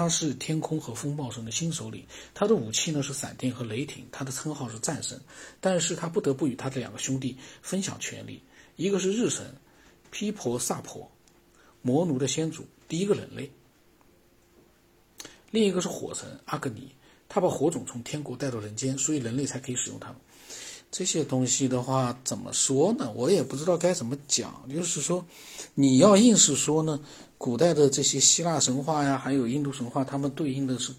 他是天空和风暴神的新首领，他的武器呢是闪电和雷霆，他的称号是战神，但是他不得不与他的两个兄弟分享权力，一个是日神毗婆萨婆，魔奴的先祖，第一个人类；另一个是火神阿格尼，他把火种从天国带到人间，所以人类才可以使用他们。这些东西的话，怎么说呢？我也不知道该怎么讲。就是说，你要硬是说呢，古代的这些希腊神话呀，还有印度神话，他们对应的是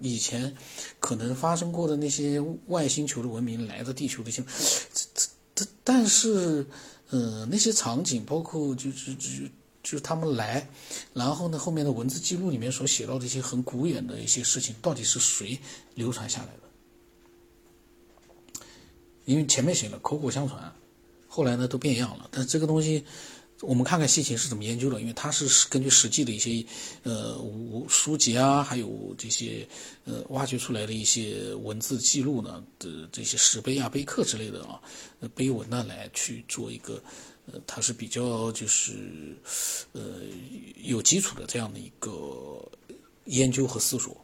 以前可能发生过的那些外星球的文明来到地球的一些，这这这，但是，呃，那些场景，包括就是就就是他们来，然后呢，后面的文字记录里面所写到的一些很古远的一些事情，到底是谁流传下来的？因为前面写了口口相传，后来呢都变样了。但这个东西，我们看看西秦是怎么研究的。因为它是根据实际的一些呃书籍啊，还有这些呃挖掘出来的一些文字记录呢的这些石碑啊、碑刻之类的啊，碑文呢来去做一个呃，它是比较就是呃有基础的这样的一个研究和思索。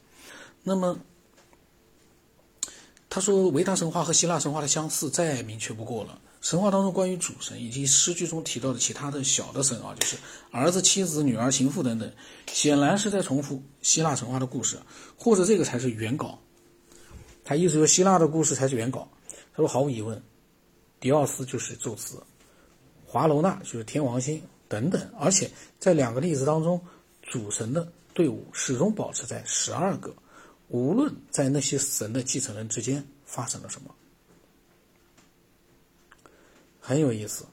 那么。他说，维达神话和希腊神话的相似再明确不过了。神话当中关于主神以及诗句中提到的其他的小的神啊，就是儿子、妻子、女儿、情妇等等，显然是在重复希腊神话的故事，或者这个才是原稿。他意思说，希腊的故事才是原稿。他说，毫无疑问，迪奥斯就是宙斯，华罗纳就是天王星等等。而且在两个例子当中，主神的队伍始终保持在十二个。无论在那些神的继承人之间发生了什么，很有意思。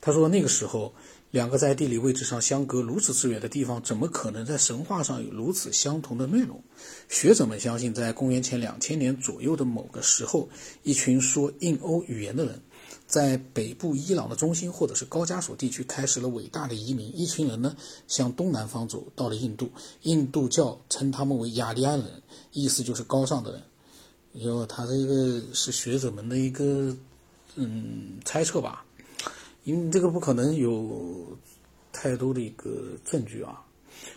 他说：“那个时候，两个在地理位置上相隔如此之远的地方，怎么可能在神话上有如此相同的内容？”学者们相信，在公元前两千年左右的某个时候，一群说印欧语言的人。在北部伊朗的中心，或者是高加索地区，开始了伟大的移民。一群人呢，向东南方走，到了印度。印度教称他们为雅利安人，意思就是高尚的人。因为他这个是学者们的一个嗯猜测吧，因为这个不可能有太多的一个证据啊。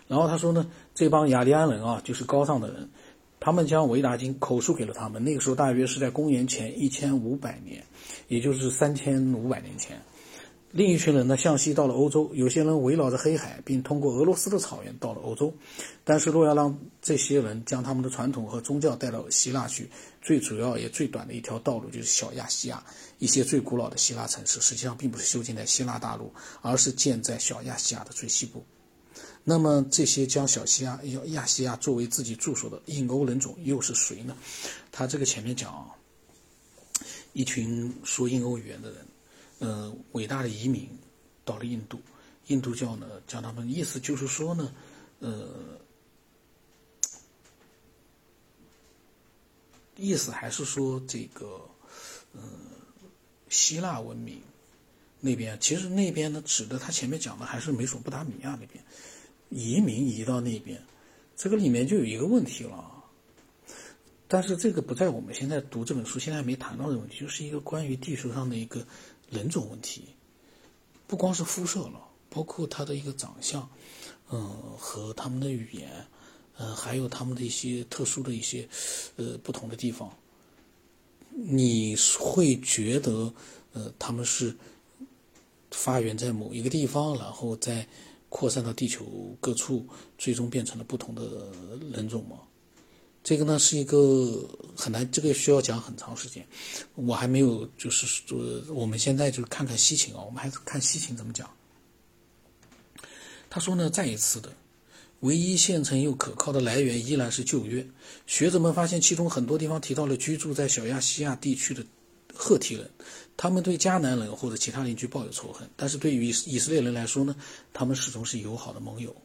然后他说呢，这帮雅利安人啊，就是高尚的人。他们将《维达经》口述给了他们。那个时候大约是在公元前一千五百年，也就是三千五百年前。另一群人呢，向西到了欧洲。有些人围绕着黑海，并通过俄罗斯的草原到了欧洲。但是，若要让这些人将他们的传统和宗教带到希腊去，最主要也最短的一条道路就是小亚细亚。一些最古老的希腊城市，实际上并不是修建在希腊大陆，而是建在小亚细亚的最西部。那么这些将小西亚、亚亚细亚作为自己住所的印欧人种又是谁呢？他这个前面讲，一群说印欧语言的人，呃，伟大的移民到了印度，印度教呢将他们意思就是说呢，呃，意思还是说这个，呃，希腊文明那边，其实那边呢指的他前面讲的还是美索不达米亚那边。移民移到那边，这个里面就有一个问题了。但是这个不在我们现在读这本书，现在没谈到的问题，就是一个关于地球上的一个人种问题。不光是肤色了，包括他的一个长相，嗯，和他们的语言，嗯，还有他们的一些特殊的一些，呃，不同的地方。你会觉得，呃，他们是发源在某一个地方，然后在。扩散到地球各处，最终变成了不同的人种吗？这个呢是一个很难，这个需要讲很长时间。我还没有，就是说，我们现在就看看西秦啊，我们还是看西秦怎么讲。他说呢，再一次的，唯一现成又可靠的来源依然是旧约。学者们发现，其中很多地方提到了居住在小亚细亚地区的赫梯人。他们对迦南人或者其他邻居抱有仇恨，但是对于以色列人来说呢，他们始终是友好的盟友。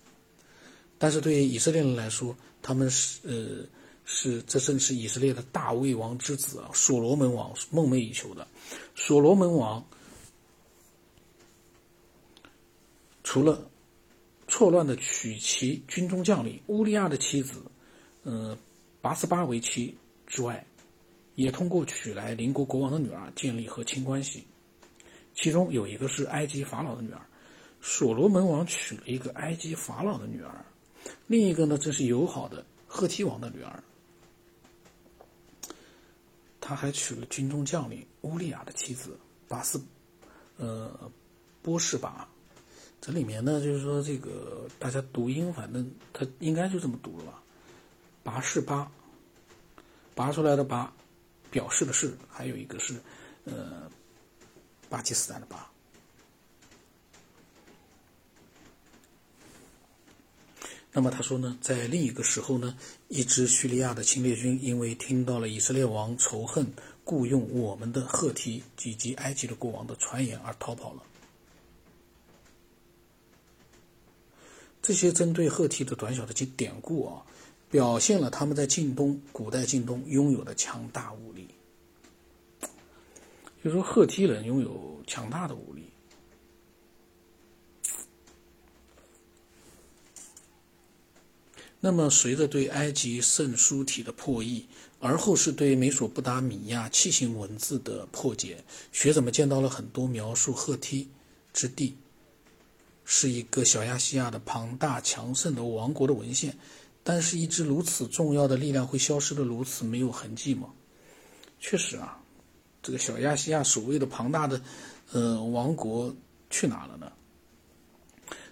但是对于以色列人来说，他们是呃是这正是以色列的大卫王之子啊，所罗门王梦寐以求的。所罗门王除了错乱的娶其军中将领乌利亚的妻子，呃拔斯巴为妻之外。也通过娶来邻国国王的女儿建立和亲关系，其中有一个是埃及法老的女儿。所罗门王娶了一个埃及法老的女儿，另一个呢，则是友好的赫梯王的女儿。他还娶了军中将领乌利亚的妻子巴斯，呃，波士巴。这里面呢，就是说这个大家读音，反正他应该就这么读了吧？拔士巴，拔出来的拔，表示的是，还有一个是，呃，巴基斯坦的巴。那么他说呢，在另一个时候呢，一支叙利亚的侵略军因为听到了以色列王仇恨雇佣我们的赫梯以及埃及的国王的传言而逃跑了。这些针对赫梯的短小的经典故啊，表现了他们在近东古代近东拥有的强大武力。就说赫梯人拥有强大的武力。那么，随着对埃及圣书体的破译，而后是对美索不达米亚楔形文字的破解，学者们见到了很多描述赫梯之地是一个小亚细亚的庞大强盛的王国的文献。但是，一支如此重要的力量会消失的如此没有痕迹吗？确实啊，这个小亚细亚所谓的庞大的呃王国去哪了呢？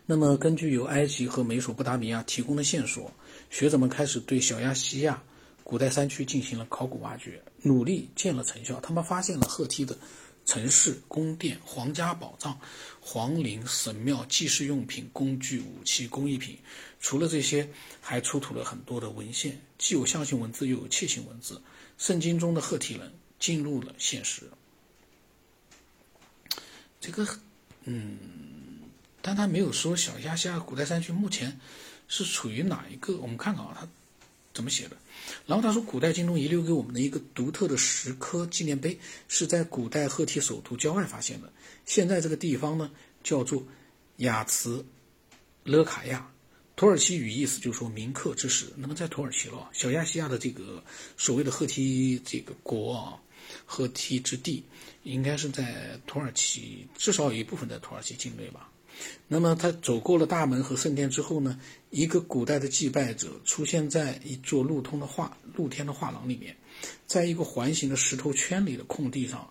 那么，根据由埃及和美索不达米亚提供的线索，学者们开始对小亚细亚古代山区进行了考古挖掘，努力见了成效。他们发现了赫梯的城市、宫殿、皇家宝藏、皇陵、神庙、祭祀用品、工具、武器、工艺品。除了这些，还出土了很多的文献，既有象形文字，又有楔形文字。圣经中的赫梯人进入了现实。这个，嗯。但他没有说小亚细亚古代山区目前是处于哪一个？我们看看啊，他怎么写的。然后他说，古代京东遗留给我们的一个独特的石刻纪念碑，是在古代赫梯首都郊外发现的。现在这个地方呢，叫做雅茨勒卡亚，土耳其语意思就是说铭刻之石。那么在土耳其了，小亚细亚的这个所谓的赫梯这个国啊，赫梯之地，应该是在土耳其，至少有一部分在土耳其境内吧。那么他走过了大门和圣殿之后呢，一个古代的祭拜者出现在一座路通的画露天的画廊里面，在一个环形的石头圈里的空地上，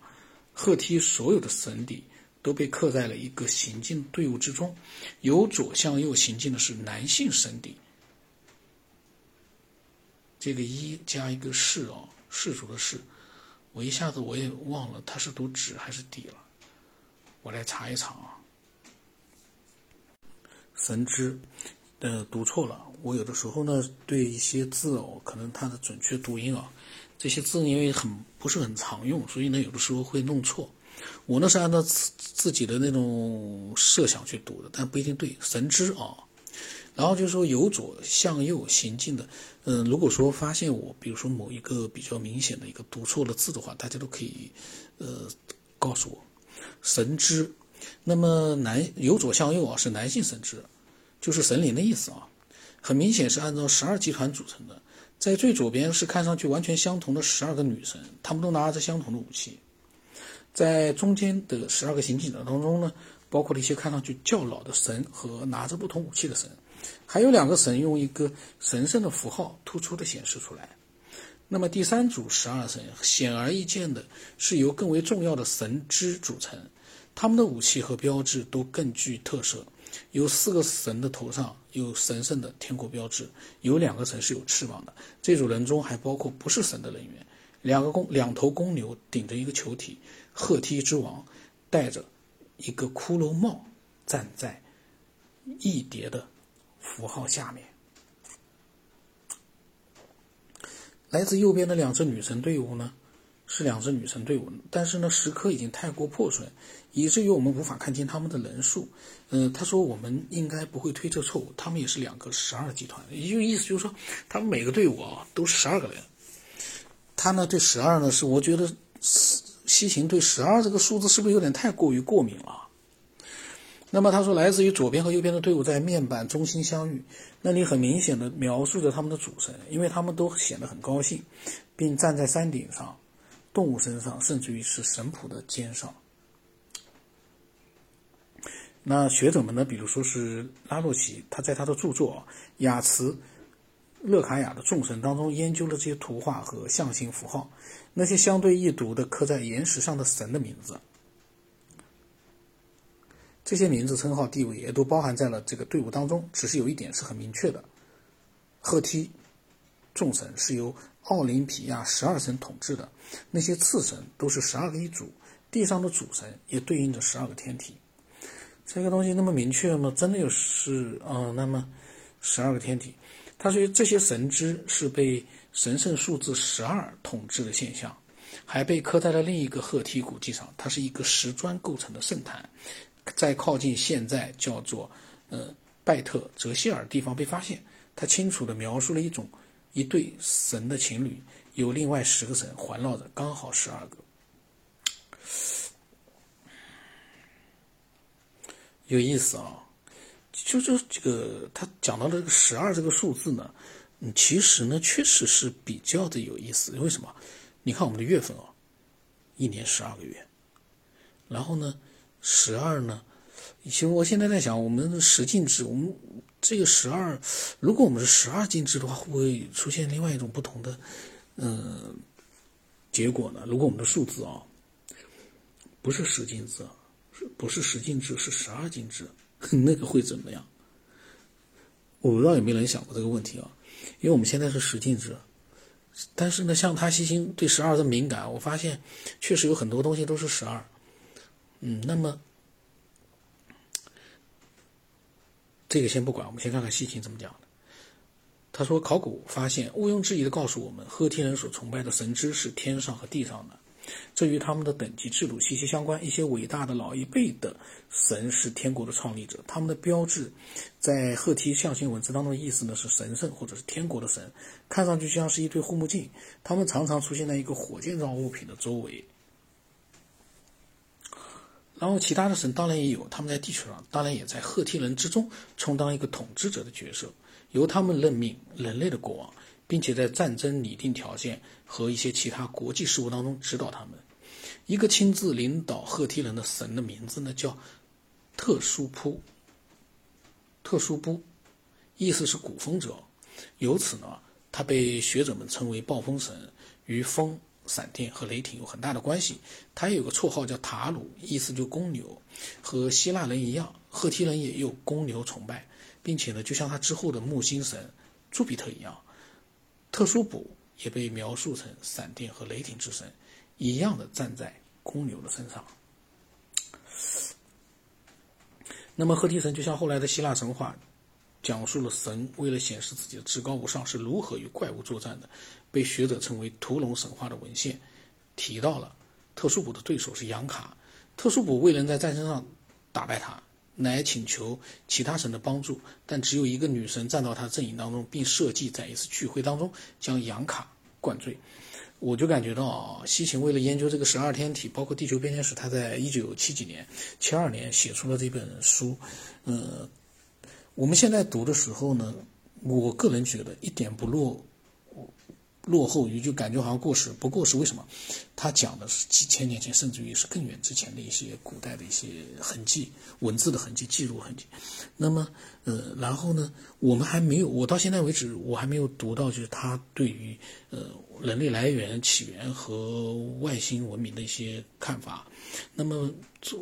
赫梯所有的神邸都被刻在了一个行进队伍之中，由左向右行进的是男性神邸。这个一加一个士哦，氏族的士，我一下子我也忘了他是读纸还是底了，我来查一查啊。神之，呃，读错了。我有的时候呢，对一些字哦，可能它的准确读音啊，这些字因为很不是很常用，所以呢，有的时候会弄错。我呢是按照自自己的那种设想去读的，但不一定对。神之啊，然后就是说由左向右行进的。嗯，如果说发现我，比如说某一个比较明显的一个读错了字的话，大家都可以呃告诉我。神之。那么男由左向右啊，是男性神职，就是神灵的意思啊，很明显是按照十二集团组成的。在最左边是看上去完全相同的十二个女神，她们都拿着相同的武器。在中间的十二个行进者当中呢，包括了一些看上去较老的神和拿着不同武器的神，还有两个神用一个神圣的符号突出的显示出来。那么第三组十二神显而易见的是由更为重要的神之组成。他们的武器和标志都更具特色，有四个神的头上有神圣的天国标志，有两个神是有翅膀的。这组人中还包括不是神的人员，两个公两头公牛顶着一个球体，鹤梯之王戴着一个骷髅帽站在翼蝶的符号下面。来自右边的两支女神队伍呢？是两支女神队伍，但是呢，石刻已经太过破损，以至于我们无法看清他们的人数。嗯，他说我们应该不会推测错误，他们也是两个十二集团，也就意思就是说，他们每个队伍啊都是十二个人。他呢对十二呢是，我觉得西行对十二这个数字是不是有点太过于过敏了？那么他说，来自于左边和右边的队伍在面板中心相遇，那里很明显的描述着他们的主神，因为他们都显得很高兴，并站在山顶上。动物身上，甚至于是神谱的肩上。那学者们呢，比如说是拉洛奇，他在他的著作《雅茨勒卡雅的众神》当中研究了这些图画和象形符号，那些相对易读的刻在岩石上的神的名字，这些名字称号地位也都包含在了这个队伍当中。只是有一点是很明确的：赫梯众神是由奥林匹亚十二神统治的，那些次神都是十二个一组，地上的主神也对应着十二个天体。这个东西那么明确吗？真的有是啊？那么十二个天体，他说这些神之是被神圣数字十二统治的现象，还被刻在了另一个赫梯古迹上。它是一个石砖构成的圣坛，在靠近现在叫做呃拜特泽希尔地方被发现。他清楚地描述了一种一对神的情侣，有另外十个神环绕着，刚好十二个。有意思啊，就就这个他讲到这个十二这个数字呢，嗯，其实呢确实是比较的有意思。为什么？你看我们的月份啊，一年十二个月，然后呢，十二呢，其实我现在在想，我们十进制，我们这个十二，如果我们是十二进制的话，会不会出现另外一种不同的嗯结果呢？如果我们的数字啊不是十进制。不是十进制，是十二进制，那个会怎么样？我不知道有没有人想过这个问题啊？因为我们现在是十进制，但是呢，像他西星对十二的敏感，我发现确实有很多东西都是十二。嗯，那么这个先不管，我们先看看西星怎么讲的。他说，考古发现毋庸置疑的告诉我们，赫梯人所崇拜的神祗是天上和地上的。这与他们的等级制度息息相关。一些伟大的老一辈的神是天国的创立者，他们的标志在赫梯象形文字当中的意思呢是神圣或者是天国的神，看上去像是一对护目镜。他们常常出现在一个火箭状物品的周围。然后其他的神当然也有，他们在地球上当然也在赫梯人之中充当一个统治者的角色，由他们任命人类的国王。并且在战争拟定条件和一些其他国际事务当中指导他们。一个亲自领导赫梯人的神的名字呢，叫特殊扑。特殊扑，意思是鼓风者。由此呢，他被学者们称为暴风神，与风、闪电和雷霆有很大的关系。他也有个绰号叫塔鲁，意思就公牛。和希腊人一样，赫梯人也有公牛崇拜，并且呢，就像他之后的木星神朱比特一样。特殊卜也被描述成闪电和雷霆之神，一样的站在公牛的身上。那么赫梯神就像后来的希腊神话，讲述了神为了显示自己的至高无上是如何与怪物作战的，被学者称为屠龙神话的文献提到了特殊卜的对手是杨卡，特殊卜未能在战争上打败他。乃请求其他神的帮助，但只有一个女神站到他阵营当中，并设计在一次聚会当中将杨卡灌醉。我就感觉到啊，西秦为了研究这个十二天体，包括地球编年史，他在一九七几年、七二年写出了这本书。呃，我们现在读的时候呢，我个人觉得一点不落。落后于就感觉好像过时，不过是为什么？他讲的是几千年前，甚至于是更远之前的一些古代的一些痕迹、文字的痕迹、记录痕迹。那么，呃，然后呢，我们还没有，我到现在为止，我还没有读到就是他对于呃人类来源、起源和外星文明的一些看法。那么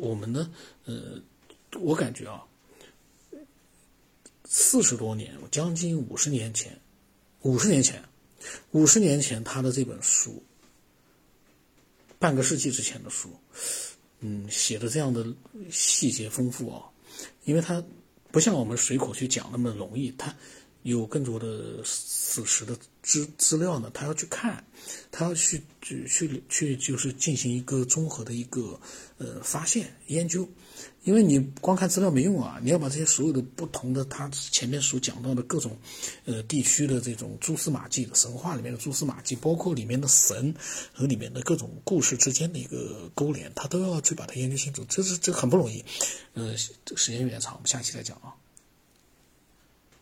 我们呢，呃，我感觉啊，四十多年，将近五十年前，五十年前。五十年前，他的这本书，半个世纪之前的书，嗯，写的这样的细节丰富啊，因为他不像我们随口去讲那么容易，他有更多的史实的资资料呢，他要去看，他要去去去去，就是进行一个综合的一个呃发现研究。因为你光看资料没用啊，你要把这些所有的不同的他前面所讲到的各种，呃地区的这种蛛丝马迹的神话里面的蛛丝马迹，包括里面的神和里面的各种故事之间的一个勾连，他都要去把它研究清楚，这是这很不容易。呃，这时间有点长，我们下期再讲啊。